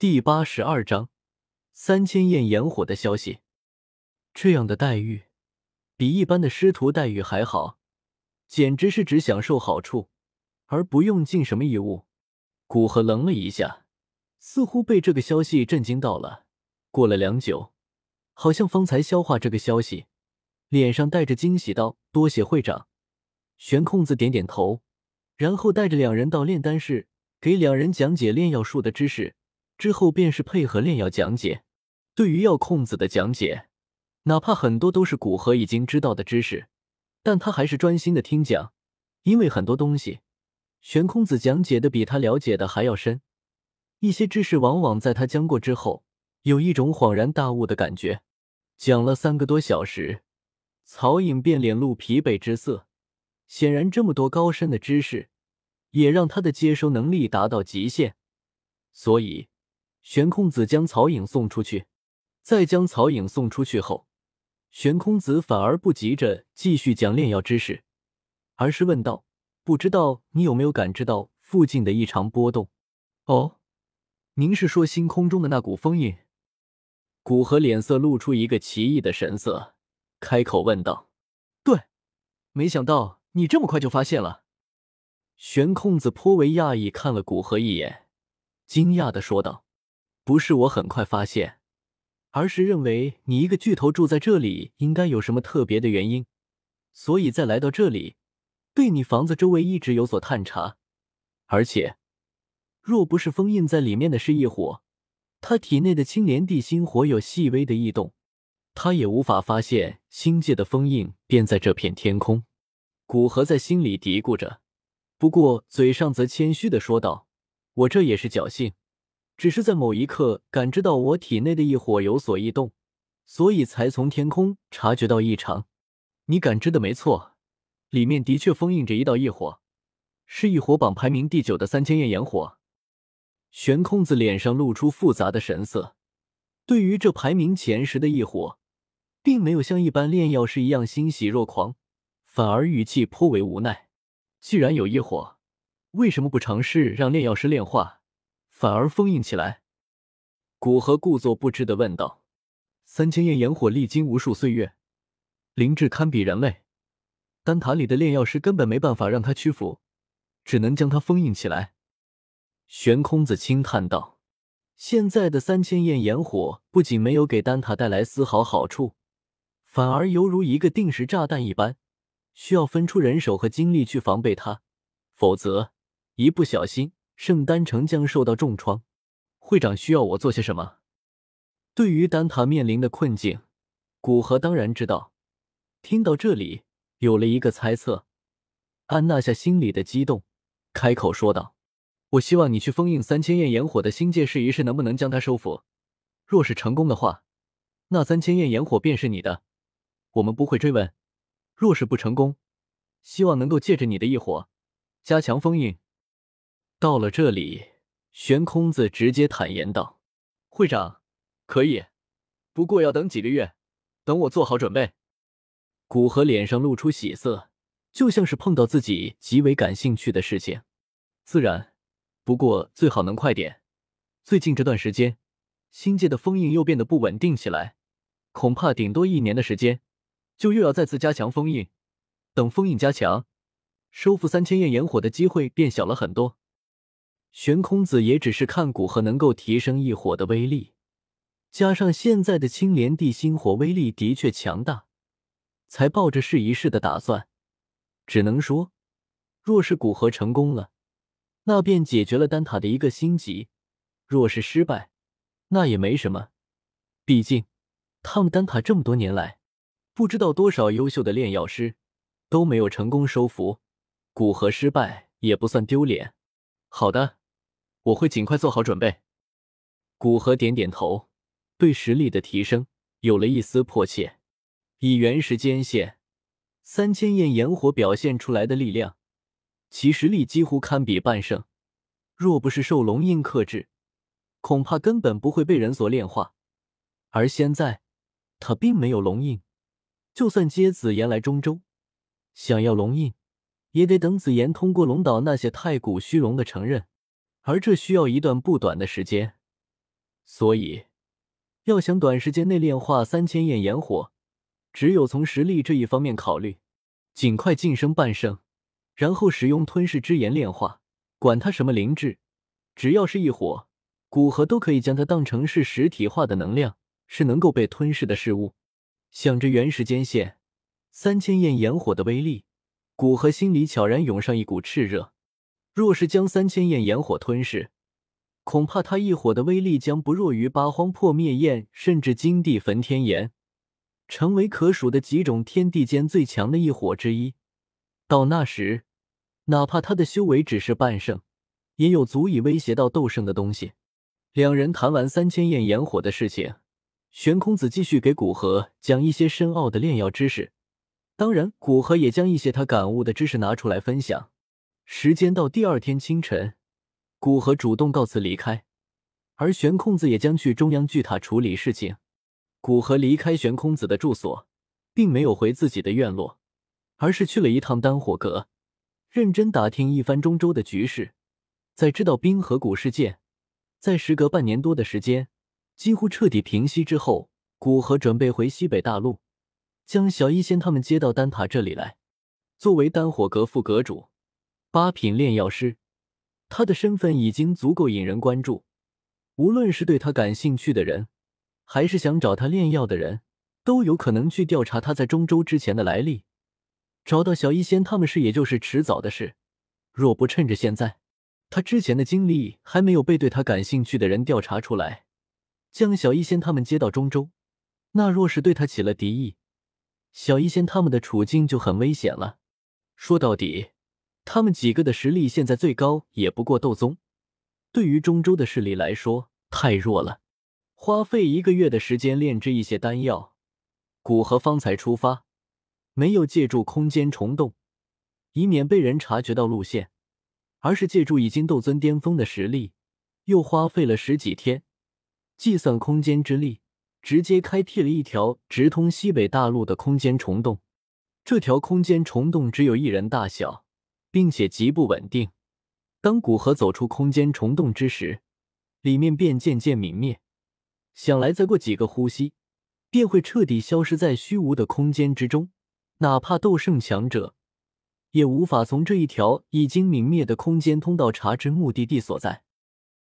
第八十二章三千焰炎火的消息。这样的待遇比一般的师徒待遇还好，简直是只享受好处，而不用尽什么义务。古河愣了一下，似乎被这个消息震惊到了。过了良久，好像方才消化这个消息，脸上带着惊喜道：“多谢会长。”玄空子点点头，然后带着两人到炼丹室，给两人讲解炼药术的知识。之后便是配合炼药讲解。对于药控子的讲解，哪怕很多都是古河已经知道的知识，但他还是专心的听讲，因为很多东西玄空子讲解的比他了解的还要深。一些知识往往在他讲过之后，有一种恍然大悟的感觉。讲了三个多小时，曹颖便脸露疲惫之色。显然，这么多高深的知识，也让他的接收能力达到极限，所以。玄空子将曹颖送出去，在将曹颖送出去后，玄空子反而不急着继续讲炼药知识，而是问道：“不知道你有没有感知到附近的异常波动？”“哦，您是说星空中的那股风印？”古河脸色露出一个奇异的神色，开口问道：“对，没想到你这么快就发现了。”玄空子颇为讶异，看了古河一眼，惊讶的说道。不是我很快发现，而是认为你一个巨头住在这里，应该有什么特别的原因，所以再来到这里，对你房子周围一直有所探查。而且，若不是封印在里面的是异火，他体内的青莲地心火有细微的异动，他也无法发现星界的封印便在这片天空。古河在心里嘀咕着，不过嘴上则谦虚的说道：“我这也是侥幸。”只是在某一刻感知到我体内的异火有所异动，所以才从天空察觉到异常。你感知的没错，里面的确封印着一道异火，是异火榜排名第九的三千焰炎火。玄空子脸上露出复杂的神色，对于这排名前十的异火，并没有像一般炼药师一样欣喜若狂，反而语气颇为无奈。既然有异火，为什么不尝试让炼药师炼化？反而封印起来，古河故作不知的问道：“三千焰炎火历经无数岁月，灵智堪比人类，丹塔里的炼药师根本没办法让他屈服，只能将它封印起来。”玄空子轻叹道：“现在的三千焰炎火不仅没有给丹塔带来丝毫好处，反而犹如一个定时炸弹一般，需要分出人手和精力去防备它，否则一不小心……”圣丹城将受到重创，会长需要我做些什么？对于丹塔面临的困境，古河当然知道。听到这里，有了一个猜测，按捺下心里的激动，开口说道：“我希望你去封印三千焰炎火的星界试一试，能不能将它收服。若是成功的话，那三千焰炎火便是你的，我们不会追问；若是不成功，希望能够借着你的异火，加强封印。”到了这里，玄空子直接坦言道：“会长，可以，不过要等几个月，等我做好准备。”古河脸上露出喜色，就像是碰到自己极为感兴趣的事情。自然，不过最好能快点。最近这段时间，星界的封印又变得不稳定起来，恐怕顶多一年的时间，就又要再次加强封印。等封印加强，收复三千焰炎火的机会变小了很多。玄空子也只是看古河能够提升异火的威力，加上现在的青莲地心火威力的确强大，才抱着试一试的打算。只能说，若是古河成功了，那便解决了丹塔的一个心急；若是失败，那也没什么。毕竟，他们丹塔这么多年来，不知道多少优秀的炼药师都没有成功收服，古河失败也不算丢脸。好的。我会尽快做好准备。古河点点头，对实力的提升有了一丝迫切。以原时间线，三千焰炎火表现出来的力量，其实力几乎堪比半圣。若不是受龙印克制，恐怕根本不会被人所炼化。而现在，他并没有龙印，就算接紫妍来中州，想要龙印，也得等紫妍通过龙岛那些太古虚龙的承认。而这需要一段不短的时间，所以，要想短时间内炼化三千焰炎火，只有从实力这一方面考虑，尽快晋升半圣，然后使用吞噬之炎炼化。管它什么灵智，只要是一火，古河都可以将它当成是实体化的能量，是能够被吞噬的事物。想着原时间线三千焰炎火的威力，古河心里悄然涌上一股炽热。若是将三千焰炎火吞噬，恐怕他一火的威力将不弱于八荒破灭焰，甚至金地焚天炎，成为可数的几种天地间最强的一火之一。到那时，哪怕他的修为只是半圣，也有足以威胁到斗圣的东西。两人谈完三千焰炎火的事情，玄空子继续给古河讲一些深奥的炼药知识，当然，古河也将一些他感悟的知识拿出来分享。时间到第二天清晨。古河主动告辞离开，而玄空子也将去中央巨塔处理事情。古河离开玄空子的住所，并没有回自己的院落，而是去了一趟丹火阁，认真打听一番中州的局势。在知道冰河谷事件在时隔半年多的时间几乎彻底平息之后，古河准备回西北大陆，将小医仙他们接到丹塔这里来。作为丹火阁副阁主，八品炼药师。他的身份已经足够引人关注，无论是对他感兴趣的人，还是想找他炼药的人，都有可能去调查他在中州之前的来历。找到小医仙他们是，也就是迟早的事。若不趁着现在，他之前的经历还没有被对他感兴趣的人调查出来，将小医仙他们接到中州，那若是对他起了敌意，小医仙他们的处境就很危险了。说到底。他们几个的实力现在最高也不过斗宗，对于中州的势力来说太弱了。花费一个月的时间炼制一些丹药，古河方才出发，没有借助空间虫洞，以免被人察觉到路线，而是借助已经斗尊巅峰的实力，又花费了十几天，计算空间之力，直接开辟了一条直通西北大陆的空间虫洞。这条空间虫洞只有一人大小。并且极不稳定。当古河走出空间虫洞之时，里面便渐渐泯灭。想来再过几个呼吸，便会彻底消失在虚无的空间之中。哪怕斗圣强者，也无法从这一条已经泯灭的空间通道查知目的地所在。